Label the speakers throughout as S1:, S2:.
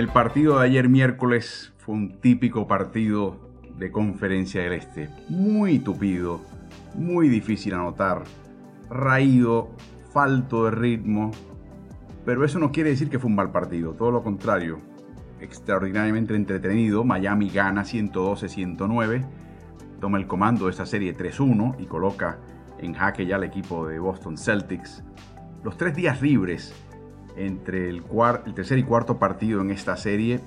S1: El partido de ayer miércoles fue un típico partido de conferencia del Este. Muy tupido, muy difícil anotar, raído, falto de ritmo. Pero eso no quiere decir que fue un mal partido, todo lo contrario. Extraordinariamente entretenido, Miami gana 112-109, toma el comando de esta serie 3-1 y coloca en jaque ya al equipo de Boston Celtics. Los tres días libres entre el, tercer y cuarto partido en esta serie,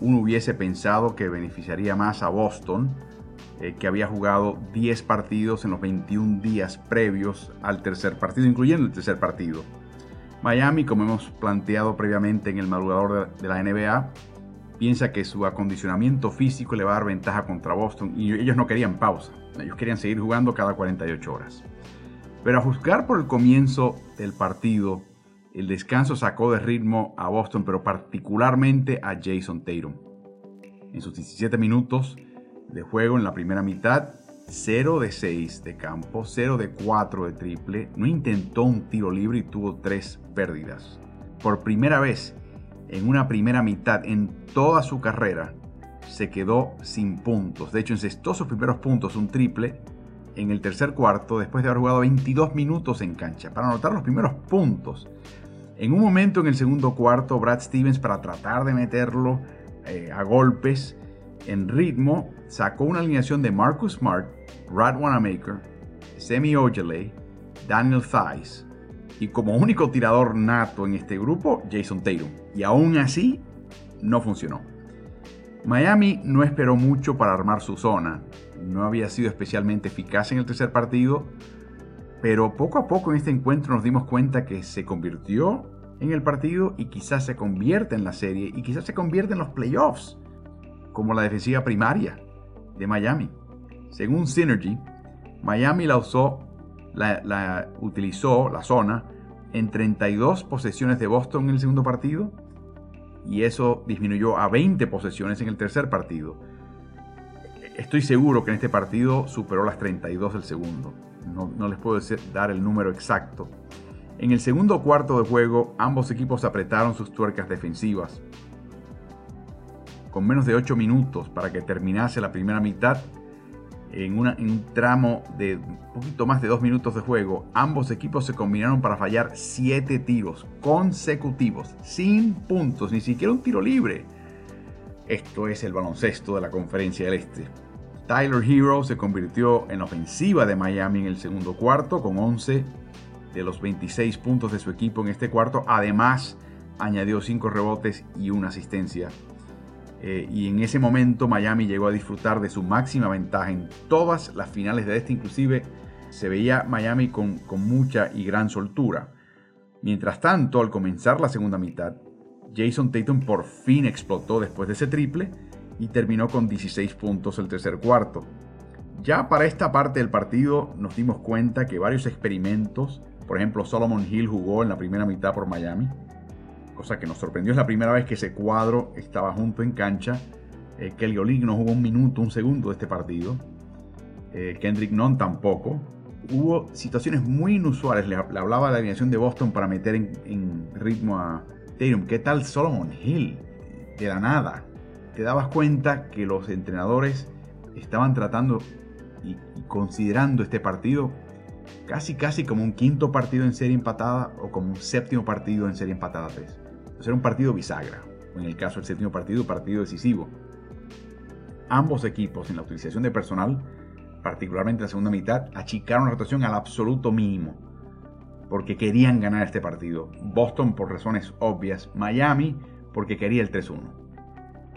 S1: uno hubiese pensado que beneficiaría más a Boston, eh, que había jugado 10 partidos en los 21 días previos al tercer partido, incluyendo el tercer partido. Miami, como hemos planteado previamente en el madrugador de, de la NBA, piensa que su acondicionamiento físico le va a dar ventaja contra Boston y ellos no querían pausa, ellos querían seguir jugando cada 48 horas. Pero a juzgar por el comienzo del partido, el descanso sacó de ritmo a Boston, pero particularmente a Jason Tatum. En sus 17 minutos de juego en la primera mitad, 0 de 6 de campo, 0 de 4 de triple, no intentó un tiro libre y tuvo 3 pérdidas. Por primera vez en una primera mitad en toda su carrera, se quedó sin puntos. De hecho, encestó sus primeros puntos, un triple, en el tercer cuarto, después de haber jugado 22 minutos en cancha, para anotar los primeros puntos en un momento en el segundo cuarto, Brad Stevens, para tratar de meterlo eh, a golpes en ritmo, sacó una alineación de Marcus Smart, Brad Wanamaker, Semi Ojeley, Daniel Thies y como único tirador nato en este grupo, Jason Tatum. Y aún así, no funcionó. Miami no esperó mucho para armar su zona. No había sido especialmente eficaz en el tercer partido, pero poco a poco en este encuentro nos dimos cuenta que se convirtió en el partido y quizás se convierte en la serie y quizás se convierte en los playoffs, como la defensiva primaria de Miami. Según Synergy, Miami la usó, la, utilizó la zona en 32 posesiones de Boston en el segundo partido y eso disminuyó a 20 posesiones en el tercer partido. Estoy seguro que en este partido superó las 32 del segundo no, les puedo dar el número exacto. En el segundo cuarto de juego, ambos equipos apretaron sus tuercas defensivas. Con menos de 8 minutos para que terminase la primera mitad, en, un tramo de un poquito más de 2 minutos de juego, ambos equipos se combinaron para fallar 7 tiros consecutivos, sin puntos, ni siquiera un tiro libre. Esto es el baloncesto de la Conferencia del Este. Tyler Hero se convirtió en ofensiva de Miami en el segundo cuarto con 11 de los 26 puntos de su equipo en este cuarto. Además, añadió 5 rebotes y una asistencia. Eh, y en ese momento Miami llegó a disfrutar de su máxima ventaja en todas las finales de este. Inclusive se veía Miami con mucha y gran soltura. Mientras tanto, al comenzar la segunda mitad, Jason Tatum por fin explotó después de ese triple y terminó con 16 puntos el tercer cuarto. Ya para esta parte del partido nos dimos cuenta que varios experimentos, por ejemplo Solomon Hill jugó en la primera mitad por Miami, cosa que nos sorprendió, es la primera vez que ese cuadro estaba junto en cancha. Eh, Kelly Olynyk no jugó un minuto, un segundo de este partido. Eh, Kendrick Nunn tampoco. Hubo situaciones muy inusuales. Le, hablaba de la alineación de Boston para meter en, ritmo a Tatum. ¿Qué tal Solomon Hill? De la nada te dabas cuenta que los entrenadores estaban tratando y, considerando este partido casi casi como un quinto partido en serie empatada o como un séptimo partido en serie empatada 3. O sea, era un partido bisagra, o en el caso del séptimo partido, partido decisivo. Ambos equipos en la utilización de personal, particularmente en la segunda mitad, achicaron la rotación al absoluto mínimo, porque querían ganar este partido. Boston por razones obvias, Miami porque quería el 3-1.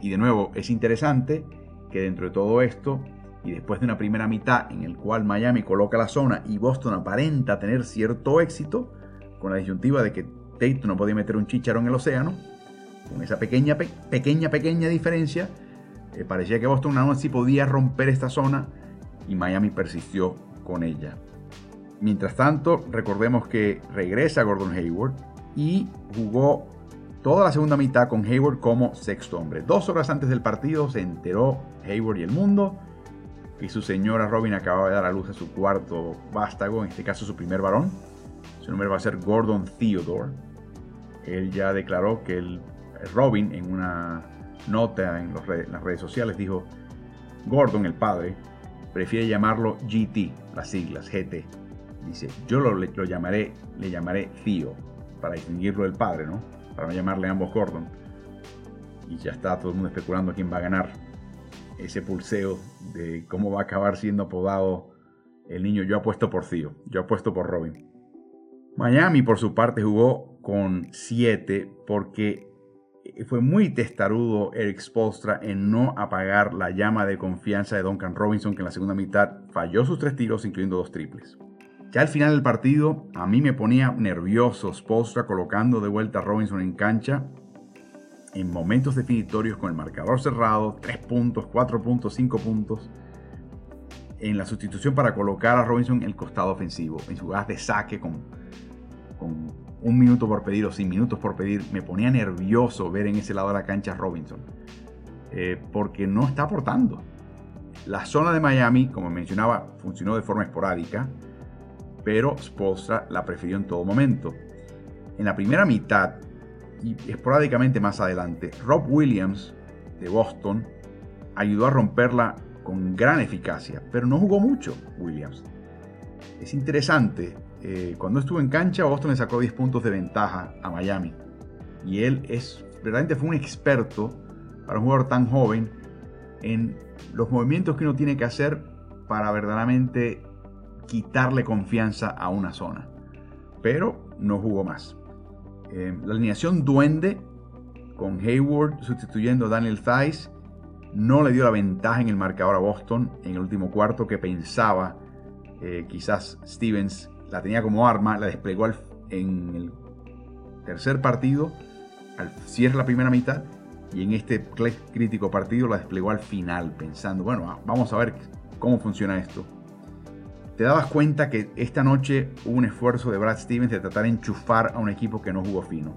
S1: Y de nuevo, es interesante que dentro de todo esto, y después de una primera mitad en el cual Miami coloca la zona y Boston aparenta tener cierto éxito, con la disyuntiva de que Tate no podía meter un chicharo en el océano, con esa pequeña, pequeña, pequeña diferencia, eh, parecía que Boston aún así podía romper esta zona y Miami persistió con ella. Mientras tanto, recordemos que regresa Gordon Hayward y jugó toda la segunda mitad con Hayward como sexto hombre. Dos horas antes del partido se enteró Hayward y el mundo y su señora Robin acababa de dar a luz a su cuarto vástago, en este caso su primer varón. Su nombre va a ser Gordon Theodore. Él ya declaró que el Robin en una nota en, las redes sociales dijo, Gordon, el padre, prefiere llamarlo GT, las siglas GT. Dice, yo lo, lo llamaré, le llamaré Theo, para distinguirlo del padre, ¿no? Para no llamarle ambos Gordon. Y ya está todo el mundo especulando quién va a ganar ese pulseo de cómo va a acabar siendo apodado el niño. Yo apuesto por Theo, yo apuesto por Robin. Miami, por su parte, jugó con 7 porque fue muy testarudo Eric Spolstra en no apagar la llama de confianza de Duncan Robinson, que en la segunda mitad falló sus tres tiros, incluyendo dos triples. Ya al final del partido, a mí me ponía nervioso Spolstra colocando de vuelta a Robinson en cancha en momentos definitorios con el marcador cerrado, 3 puntos, 4 puntos, 5 puntos, en la sustitución para colocar a Robinson en el costado ofensivo, en jugadas de saque con, con un minuto por pedir o sin minutos por pedir, me ponía nervioso ver en ese lado de la cancha a Robinson. Eh, porque no está aportando. La zona de Miami, como mencionaba, funcionó de forma esporádica, pero Spolstra la prefirió en todo momento. En la primera mitad, y esporádicamente más adelante, Rob Williams de Boston ayudó a romperla con gran eficacia, pero no jugó mucho Williams. Es interesante eh, cuando estuvo en cancha, Boston le sacó 10 puntos de ventaja a Miami. Y él es, verdaderamente fue un experto para un jugador tan joven en los movimientos que uno tiene que hacer para verdaderamente quitarle confianza a una zona. Pero no jugó más. Eh, la alineación duende con Hayward sustituyendo a Daniel Thies no le dio la ventaja en el marcador a Boston en el último cuarto que pensaba eh, quizás Stevens la tenía como arma, la desplegó en el tercer partido, al cierre la primera mitad, y en este crítico partido la desplegó al final, pensando, bueno, ah, vamos a ver cómo funciona esto. Te dabas cuenta que esta noche hubo un esfuerzo de Brad Stevens de tratar de enchufar a un equipo que no jugó fino.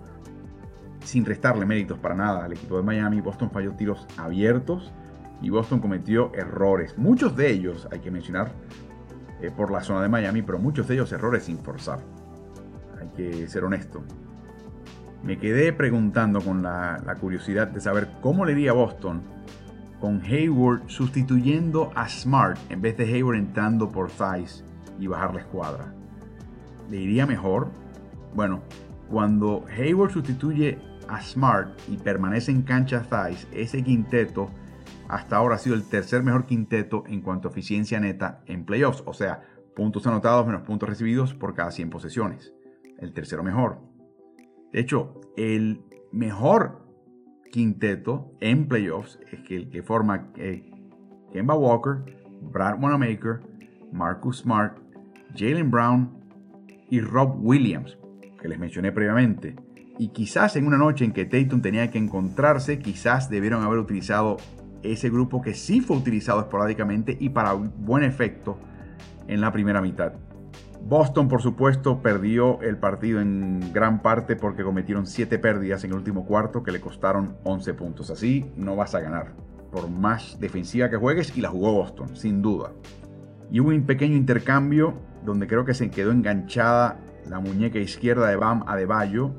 S1: Sin restarle méritos para nada al equipo de Miami, Boston falló tiros abiertos y Boston cometió errores. Muchos de ellos, hay que mencionar, eh, por la zona de Miami, pero muchos de ellos errores sin forzar. Hay que ser honesto. Me quedé preguntando con la, curiosidad de saber cómo le iría a Boston con Hayward sustituyendo a Smart en vez de Hayward entrando por Thies y bajar la escuadra. ¿Le iría mejor? Bueno, cuando Hayward sustituye a Smart y permanece en cancha Thies, ese quinteto hasta ahora ha sido el tercer mejor quinteto en cuanto a eficiencia neta en playoffs, o sea, puntos anotados menos puntos recibidos por cada 100 posesiones. El tercero mejor. De hecho, el mejor quinteto en playoffs es que el que forma eh, Kemba Walker, Brad Wanamaker, Marcus Smart, Jalen Brown y Rob Williams, que les mencioné previamente. Y quizás en una noche en que Tatum tenía que encontrarse, quizás debieron haber utilizado ese grupo que sí fue utilizado esporádicamente y para buen efecto en la primera mitad. Boston, por supuesto, perdió el partido en gran parte porque cometieron 7 pérdidas en el último cuarto que le costaron 11 puntos. Así no vas a ganar, por más defensiva que juegues, y la jugó Boston, sin duda. Y hubo un pequeño intercambio donde creo que se quedó enganchada la muñeca izquierda de Bam Adebayo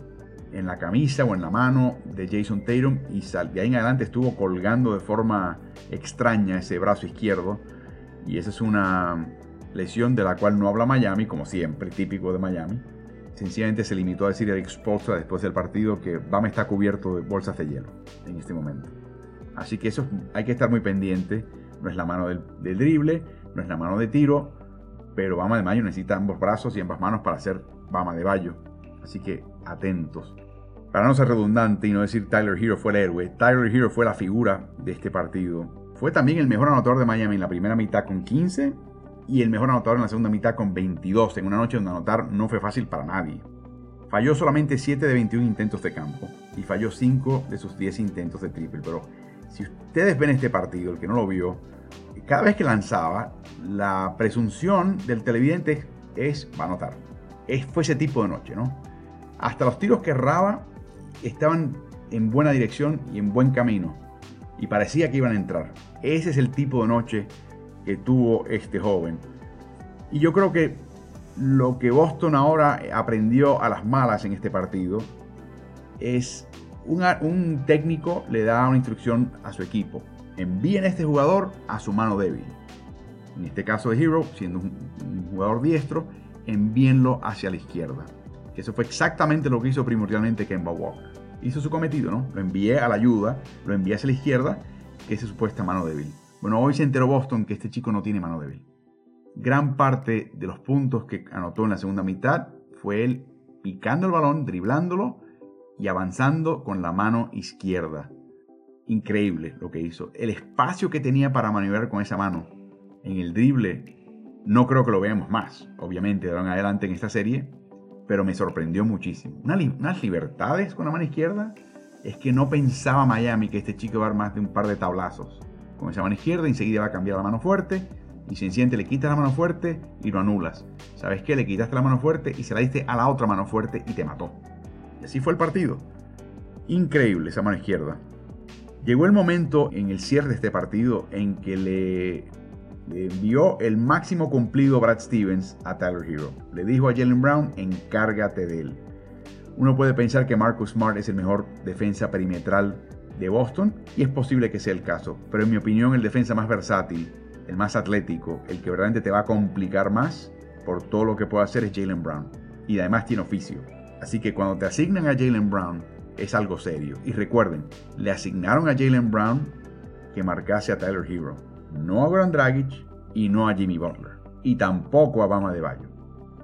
S1: en la camisa o en la mano de Jason Tatum y de ahí en adelante estuvo colgando de forma extraña ese brazo izquierdo y esa es una lesión de la cual no habla Miami, como siempre, típico de Miami. Sencillamente se limitó a decir a Eric después del partido que Bam está cubierto de bolsas de hielo en este momento. Así que eso hay que estar muy pendiente. No es la mano del, del drible, no es la mano de tiro, pero Bama de Mayo necesita ambos brazos y ambas manos para hacer Bama de Bayo. Así que atentos para no ser redundante y no decir Tyler Hero fue el héroe, Tyler Hero fue la figura de este partido. Fue también el mejor anotador de Miami en la primera mitad con 15 y el mejor anotador en la segunda mitad con 22, en una noche donde anotar no fue fácil para nadie. Falló solamente 7 de 21 intentos de campo y falló 5 de sus 10 intentos de triple, pero si ustedes ven este partido, el que no lo vio, cada vez que lanzaba, la presunción del televidente es, va a anotar. Es, fue ese tipo de noche, ¿no? Hasta los tiros que erraba estaban en buena dirección y en buen camino. Y parecía que iban a entrar. Ese es el tipo de noche que tuvo este joven. Y yo creo que lo que Boston ahora aprendió a las malas en este partido es un técnico le da una instrucción a su equipo. Envíen a este jugador a su mano débil. En este caso de Hero, siendo un, jugador diestro, envíenlo hacia la izquierda. Que eso fue exactamente lo que hizo primordialmente Kemba Walker. Hizo su cometido, ¿no? Lo envié a la ayuda, lo envié hacia la izquierda, que es su supuesta mano débil. Bueno, hoy se enteró Boston que este chico no tiene mano débil. Gran parte de los puntos que anotó en la segunda mitad fue él picando el balón, driblándolo y avanzando con la mano izquierda. Increíble lo que hizo. El espacio que tenía para maniobrar con esa mano en el drible, no creo que lo veamos más, obviamente, de ahora en adelante en esta serie, pero me sorprendió muchísimo. unas libertades con la mano izquierda es que no pensaba Miami que este chico va a dar más de un par de tablazos. Con esa mano izquierda enseguida va a cambiar la mano fuerte y sencillamente le quitas la mano fuerte y lo anulas. ¿Sabes qué? Le quitaste la mano fuerte y se la diste a la otra mano fuerte y te mató. Y así fue el partido. Increíble esa mano izquierda. Llegó el momento en el cierre de este partido en que le, envió el máximo cumplido Brad Stevens a Tyler Hero. Le dijo a Jalen Brown, encárgate de él. Uno puede pensar que Marcus Smart es el mejor defensa perimetral de Boston y es posible que sea el caso, pero en mi opinión el defensa más versátil, el más atlético, el que verdaderamente te va a complicar más por todo lo que puede hacer es Jalen Brown. Y además tiene oficio. Así que cuando te asignan a Jalen Brown es algo serio. Y recuerden, le asignaron a Jalen Brown que marcase a Tyler Hero, no a Goran Dragic y no a Jimmy Butler. Y tampoco a Bama de Bayo,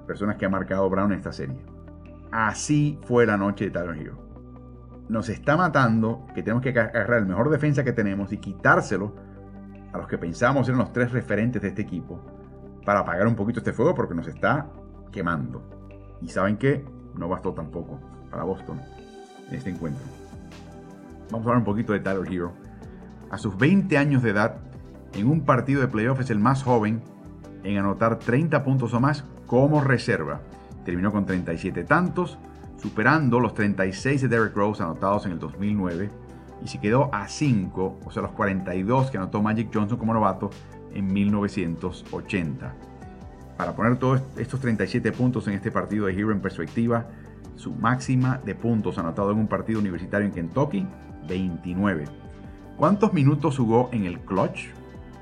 S1: personas que ha marcado Brown en esta serie. Así fue la noche de Tyler Hero. Nos está matando que tenemos que agarrar el mejor defensa que tenemos y quitárselo a los que pensamos eran los tres referentes de este equipo para apagar un poquito este fuego porque nos está quemando. Y saben que no bastó tampoco para Boston en este encuentro. Vamos a hablar un poquito de Tyler Hero. A sus 20 años de edad, en un partido de playoff es el más joven en anotar 30 puntos o más como reserva. Terminó con 37 tantos, superando los 36 de Derrick Rose anotados en el 2009 y se quedó a 5, o sea, los 42 que anotó Magic Johnson como novato en 1980. Para poner todos estos 37 puntos en este partido de Hero en perspectiva, su máxima de puntos anotado en un partido universitario en Kentucky, 29. ¿Cuántos minutos jugó en el clutch?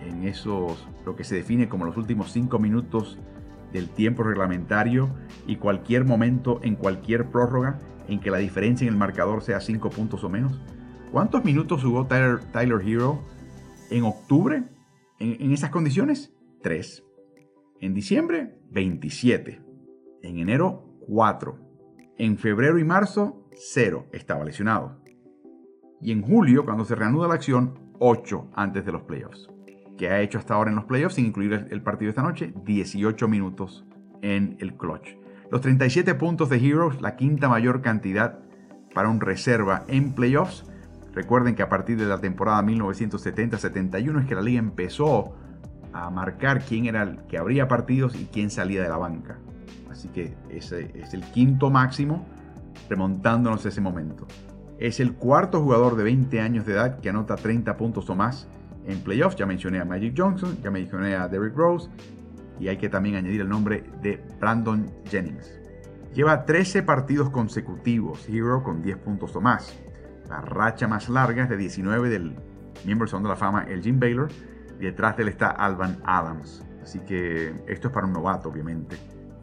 S1: En esos, lo que se define como los últimos 5 minutos del tiempo reglamentario y cualquier momento en cualquier prórroga en que la diferencia en el marcador sea 5 puntos o menos. ¿Cuántos minutos jugó Tyler, Hero en octubre en, en esas condiciones? 3. En diciembre, 27. En enero, 4. En febrero y marzo, 0. Estaba lesionado. Y en julio, cuando se reanuda la acción, 8 antes de los playoffs. ¿Qué ha hecho hasta ahora en los playoffs, sin incluir el partido de esta noche? 18 minutos en el clutch. Los 37 puntos de Heroes, la quinta mayor cantidad para un reserva en playoffs. Recuerden que a partir de la temporada 1970-71 es que la liga empezó a marcar quién era el que abría partidos y quién salía de la banca. Así que ese es el quinto máximo remontándonos a ese momento. Es el cuarto jugador de 20 años de edad que anota 30 puntos o más en playoffs. Ya mencioné a Magic Johnson, ya mencioné a Derrick Rose y hay que también añadir el nombre de Brandon Jennings. Lleva 13 partidos consecutivos Hero con 10 puntos o más. La racha más larga es de 19 del miembro de la Fama, el Jim Baylor, detrás de él está Alvan Adams. Así que esto es para un novato, obviamente.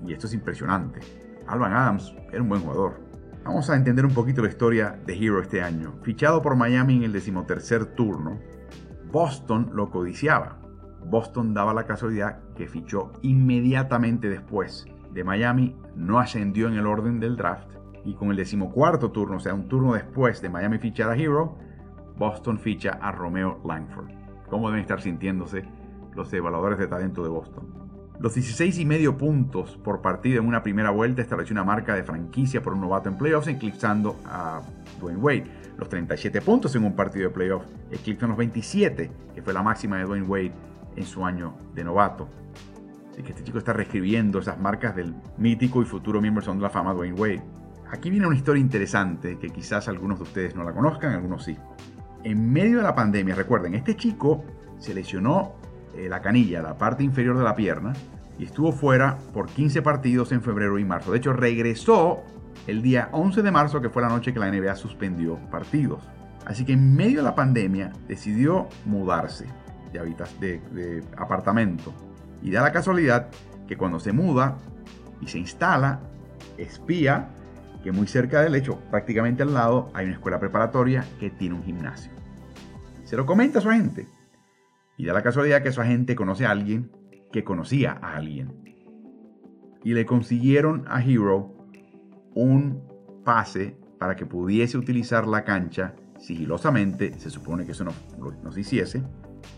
S1: Y esto es impresionante. Alvan Adams era un buen jugador. Vamos a entender un poquito la historia de Hero este año. Fichado por Miami en el decimotercer turno, Boston lo codiciaba. Boston daba la casualidad que fichó inmediatamente después de Miami, no ascendió en el orden del draft Y con el decimocuarto turno, o sea, un turno después de Miami fichar a Hero, Boston ficha a Romeo Langford. ¿Cómo deben estar sintiéndose los evaluadores de talento de Boston? Los 16 y medio puntos por partido en una primera vuelta estableció una marca de franquicia por un novato en playoffs, eclipsando a Dwayne Wade. Los 37 puntos en un partido de playoffs eclipsan los 27, que fue la máxima de Dwayne Wade en su año de novato. Así que este chico está reescribiendo esas marcas del mítico y futuro miembro de la fama Dwayne Wade. Aquí viene una historia interesante que quizás algunos de ustedes no la conozcan, algunos sí. En medio de la pandemia, recuerden, este chico se lesionó eh, la canilla, la parte inferior de la pierna, y estuvo fuera por 15 partidos en febrero y marzo. De hecho, regresó el día 11 de marzo, que fue la noche que la NBA suspendió partidos. Así que en medio de la pandemia decidió mudarse de, de apartamento. Y da la casualidad que cuando se muda y se instala, espía que muy cerca del hecho, prácticamente al lado, hay una escuela preparatoria que tiene un gimnasio. Se lo comenta a su agente. Y da la casualidad que su agente conoce a alguien que conocía a alguien. Y le consiguieron a Hero un pase para que pudiese utilizar la cancha sigilosamente. Se supone que eso no, no se hiciese.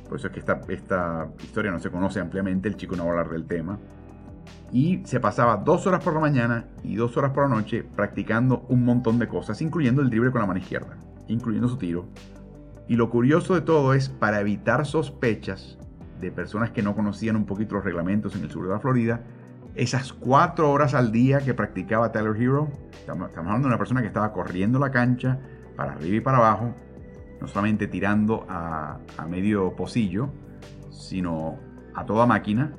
S1: Por eso es que esta, esta historia no se conoce ampliamente. El chico no va a hablar del tema. Y se pasaba dos horas por la mañana y dos horas por la noche practicando un montón de cosas, incluyendo el drible con la mano izquierda, incluyendo su tiro, y lo curioso de todo es, para evitar sospechas de personas que no conocían un poquito los reglamentos en el sur de la Florida, esas cuatro horas al día que practicaba Tyler Hero, estamos, hablando de una persona que estaba corriendo la cancha para arriba y para abajo, no solamente tirando a, a medio pocillo, sino a toda máquina.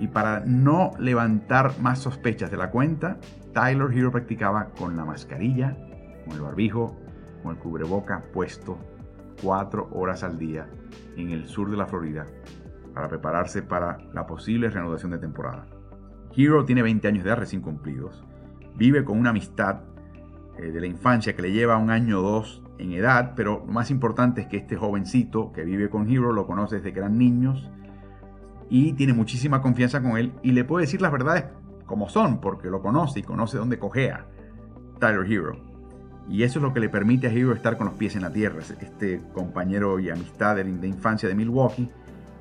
S1: Y para no levantar más sospechas de la cuenta, Tyler Hero practicaba con la mascarilla, con el barbijo, con el cubreboca puesto cuatro horas al día en el sur de la Florida para prepararse para la posible reanudación de temporada. Hero tiene 20 años de edad recién cumplidos. Vive con una amistad eh, de la infancia que le lleva un año o dos en edad, pero lo más importante es que este jovencito que vive con Hero lo conoce desde que eran niños y tiene muchísima confianza con él y le puede decir las verdades como son, porque lo conoce y conoce dónde cojea Tyler Hero. Y eso es lo que le permite a Hero estar con los pies en la tierra. Este compañero y amistad de, infancia de Milwaukee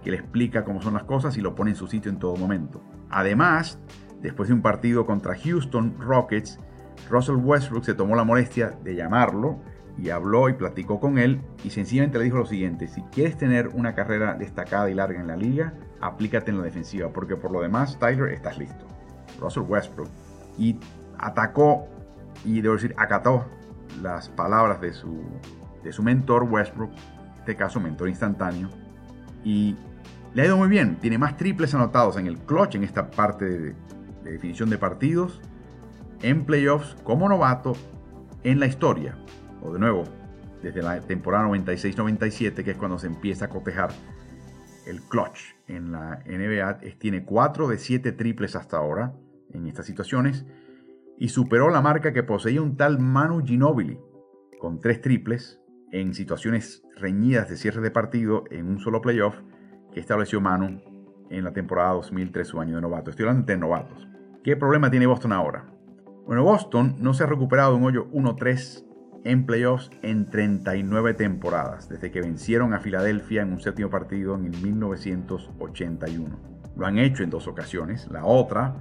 S1: que le explica cómo son las cosas y lo pone en su sitio en todo momento. Además, después de un partido contra Houston Rockets, Russell Westbrook se tomó la molestia de llamarlo y habló y platicó con él y sencillamente le dijo lo siguiente, si quieres tener una carrera destacada y larga en la liga, aplícate en la defensiva, porque por lo demás, Tyler, estás listo. Russell Westbrook. Y atacó y debo decir, acató las palabras de su, de su mentor Westbrook, en este caso mentor instantáneo, y le ha ido muy bien. Tiene más triples anotados en el clutch, en esta parte de, definición de partidos, en playoffs como novato en la historia. O de nuevo, desde la temporada 96-97, que es cuando se empieza a cotejar el clutch en la NBA, tiene 4 de 7 triples hasta ahora en estas situaciones y superó la marca que poseía un tal Manu Ginobili, con tres triples en situaciones reñidas de cierre de partido en un solo playoff que estableció Manu en la temporada 2003, su año de novato. Estoy hablando de novatos. ¿Qué problema tiene Boston ahora? Bueno, Boston no se ha recuperado de un hoyo 1-3 en playoffs en 39 temporadas, desde que vencieron a Filadelfia en un séptimo partido en 1981. Lo han hecho en dos ocasiones. La otra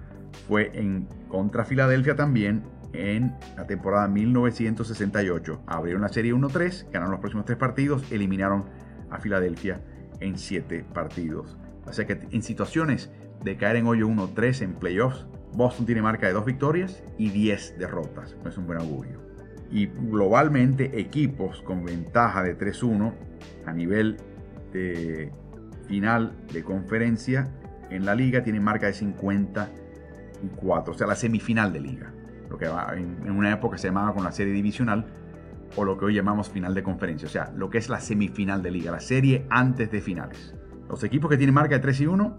S1: fue en contra Filadelfia también en la temporada 1968. Abrieron la serie 1-3, ganaron los próximos tres partidos, eliminaron a Filadelfia en siete partidos. Así que en situaciones de caer en hoyo 1-3 en playoffs, Boston tiene marca de dos victorias y 10 derrotas. No es un buen augurio. Y globalmente equipos con ventaja de 3-1 a nivel de final de conferencia en la liga tienen marca de 50 o sea, la semifinal de liga. Lo que en una época se llamaba con la serie divisional o lo que hoy llamamos final de conferencia, o sea, lo que es la semifinal de liga, la serie antes de finales. Los equipos que tienen marca de 3 y 1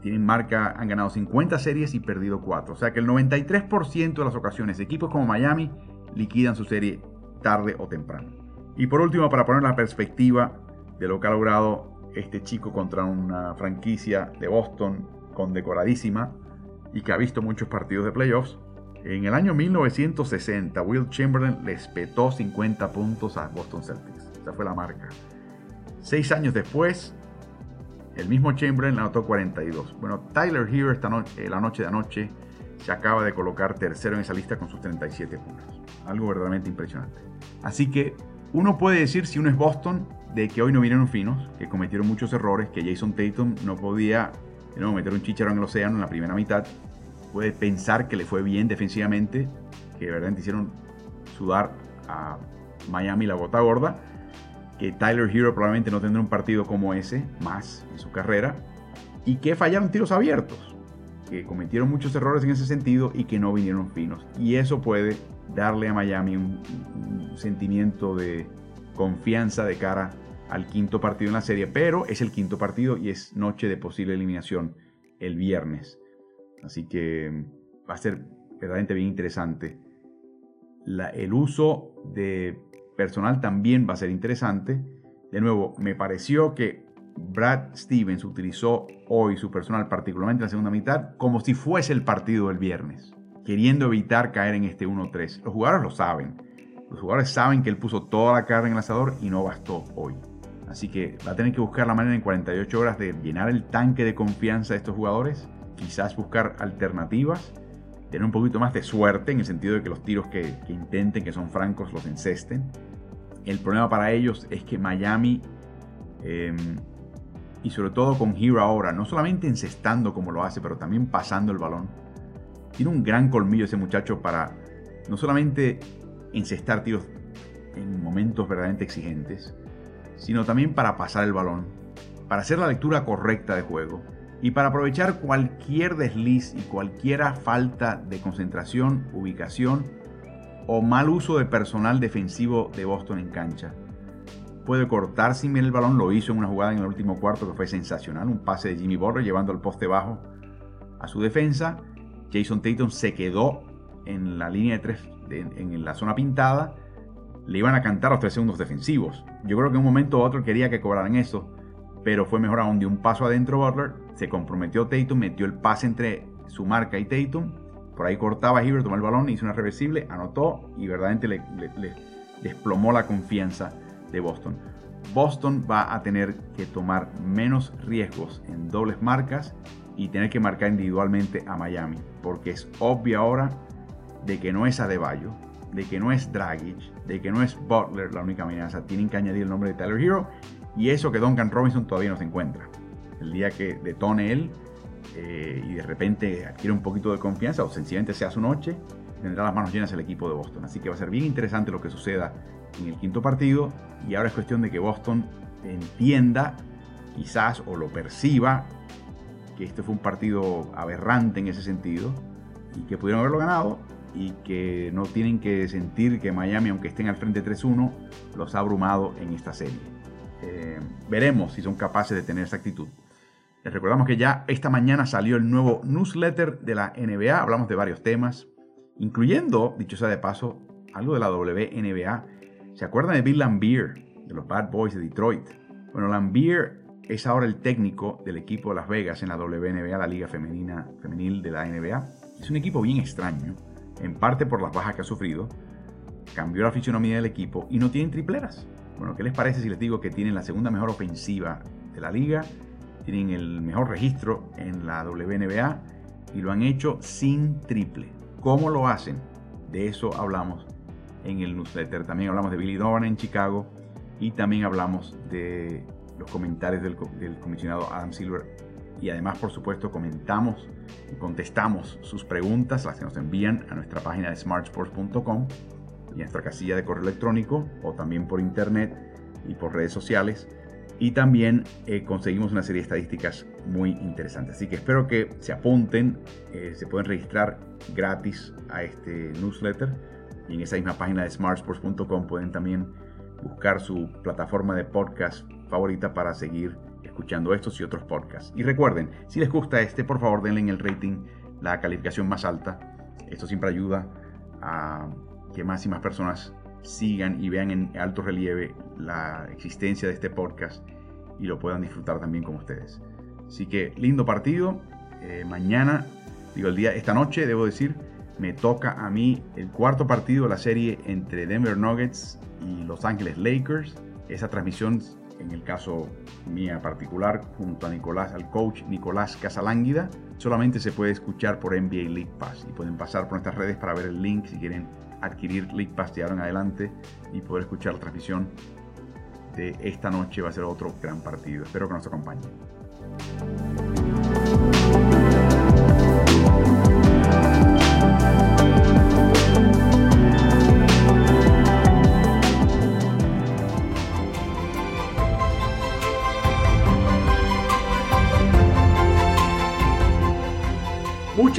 S1: tienen marca, han ganado 50 series y perdido 4. O sea que el 93% de las ocasiones equipos como Miami liquidan su serie tarde o temprano. Y por último, para poner la perspectiva de lo que ha logrado este chico contra una franquicia de Boston condecoradísima, y que ha visto muchos partidos de playoffs, En el año 1960, Will Chamberlain les petó 50 puntos a Boston Celtics. Esa fue la marca. Seis años después, el mismo Chamberlain anotó 42. Bueno, Tyler Hero esta noche, la noche de anoche se acaba de colocar tercero en esa lista con sus 37 puntos. Algo verdaderamente impresionante. Así que uno puede decir, si uno es Boston, de que hoy no vinieron finos, que cometieron muchos errores, que Jason Tatum no podía meter un chichero en el océano en la primera mitad. Puede pensar que le fue bien defensivamente, que de verdad hicieron sudar a Miami la gota gorda, que Tyler Hero probablemente no tendrá un partido como ese más en su carrera, y que fallaron tiros abiertos, que cometieron muchos errores en ese sentido y que no vinieron finos. Y eso puede darle a Miami un, sentimiento de confianza de cara al quinto partido en la serie, pero es el quinto partido y es noche de posible eliminación el viernes. Así que va a ser verdaderamente bien interesante. el uso de personal también va a ser interesante. De nuevo, me pareció que Brad Stevens utilizó hoy su personal, particularmente en la segunda mitad, como si fuese el partido del viernes queriendo evitar caer en este 1-3. Los jugadores lo saben. Los jugadores saben que él puso toda la carga en el asador y no bastó hoy. Así que va a tener que buscar la manera en 48 horas de llenar el tanque de confianza de estos jugadores. Quizás buscar alternativas. Tener un poquito más de suerte en el sentido de que los tiros que, intenten, que son francos, los encesten. El problema para ellos es que Miami, em, y sobre todo con Hero ahora, no solamente encestando como lo hace, pero también pasando el balón, tiene un gran colmillo ese muchacho para no solamente encestar tiros en momentos verdaderamente exigentes, sino también para pasar el balón, para hacer la lectura correcta de juego y para aprovechar cualquier desliz y cualquier falta de concentración, ubicación o mal uso de personal defensivo de Boston en cancha. Puede cortar sin bien el balón, lo hizo en una jugada en el último cuarto que fue sensacional, un pase de Jimmy Butler llevando el poste bajo a su defensa Jason Tatum se quedó en la línea de tres, en la zona pintada. Le iban a cantar los tres segundos defensivos. Yo creo que en un momento u otro quería que cobraran eso, pero fue mejor aún de un paso adentro Butler. Se comprometió Tatum, metió el pase entre su marca y Tatum. Por ahí cortaba Hibbert, tomó el balón, hizo una reversible, anotó y verdaderamente le, le desplomó la confianza de Boston. Boston va a tener que tomar menos riesgos en dobles marcas y tener que marcar individualmente a Miami, porque es obvio ahora de que no es Adebayo, de que no es Dragic, de que no es Butler la única amenaza, tienen que añadir el nombre de Tyler Hero y eso que Duncan Robinson todavía no se encuentra. El día que detone él eh, y de repente adquiere un poquito de confianza o sencillamente sea su noche, tendrá las manos llenas el equipo de Boston. Así que va a ser bien interesante lo que suceda en el quinto partido y ahora es cuestión de que Boston entienda quizás o lo perciba que este fue un partido aberrante en ese sentido y que pudieron haberlo ganado y que no tienen que sentir que Miami, aunque estén al frente 3-1, los ha abrumado en esta serie. Eh, veremos si son capaces de tener esa actitud. Les recordamos que ya esta mañana salió el nuevo newsletter de la NBA. Hablamos de varios temas, incluyendo, dicho sea de paso, algo de la WNBA. ¿Se acuerdan de Bill Lambier, de los Bad Boys de Detroit? Bueno, Lambier es ahora el técnico del equipo de Las Vegas en la WNBA, la liga femenina, femenil de la NBA. Es un equipo bien extraño, en parte por las bajas que ha sufrido. Cambió la fisionomía del equipo y no tienen tripleras. Bueno, ¿qué les parece si les digo que tienen la segunda mejor ofensiva de la liga? Tienen el mejor registro en la WNBA y lo han hecho sin triple. ¿Cómo lo hacen? De eso hablamos en el newsletter. También hablamos de Billy Donovan en Chicago y también hablamos de los comentarios del, comisionado Adam Silver y además por supuesto comentamos y contestamos sus preguntas, las que nos envían a nuestra página de smartsports.com a nuestra casilla de correo electrónico o también por internet y por redes sociales. Y también eh, conseguimos una serie de estadísticas muy interesantes. Así que espero que se apunten, eh, se pueden registrar gratis a este newsletter y en esa misma página de smartsports.com pueden también buscar su plataforma de podcast favorita para seguir escuchando estos y otros podcasts. Y recuerden, si les gusta este, por favor denle en el rating la calificación más alta. Esto siempre ayuda a que más y más personas sigan y vean en alto relieve la existencia de este podcast y lo puedan disfrutar también con ustedes. Así que lindo partido. Eh, mañana, digo el día, esta noche, debo decir, me toca a mí el cuarto partido de la serie entre Denver Nuggets y Los Ángeles Lakers. Esa transmisión, en el caso mía particular, junto a Nicolás, al coach Nicolás Casalánguida, solamente se puede escuchar por NBA League Pass. Y pueden pasar por nuestras redes para ver el link si quieren adquirir League Pass ahora en adelante y poder escuchar la transmisión de esta noche. Va a ser otro gran partido. Espero que nos acompañen.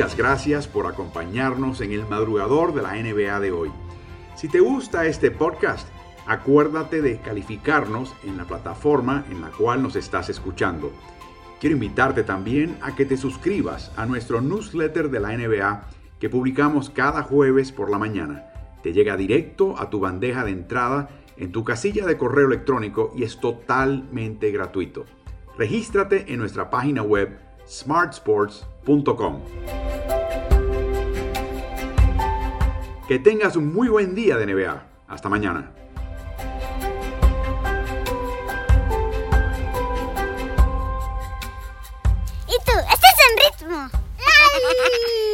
S1: Gracias por acompañarnos en el madrugador de la NBA de hoy. Si te gusta este podcast, acuérdate de calificarnos en la plataforma en la cual nos estás escuchando. Quiero invitarte también a que te suscribas a nuestro newsletter de la NBA que publicamos cada jueves por la mañana. Te llega directo a tu bandeja de entrada en tu casilla de correo electrónico y es totalmente gratuito. Regístrate en nuestra página web smartsports.com. Que tengas un muy buen día de NBA. Hasta mañana.
S2: ¿Y tú? ¿Estás en ritmo?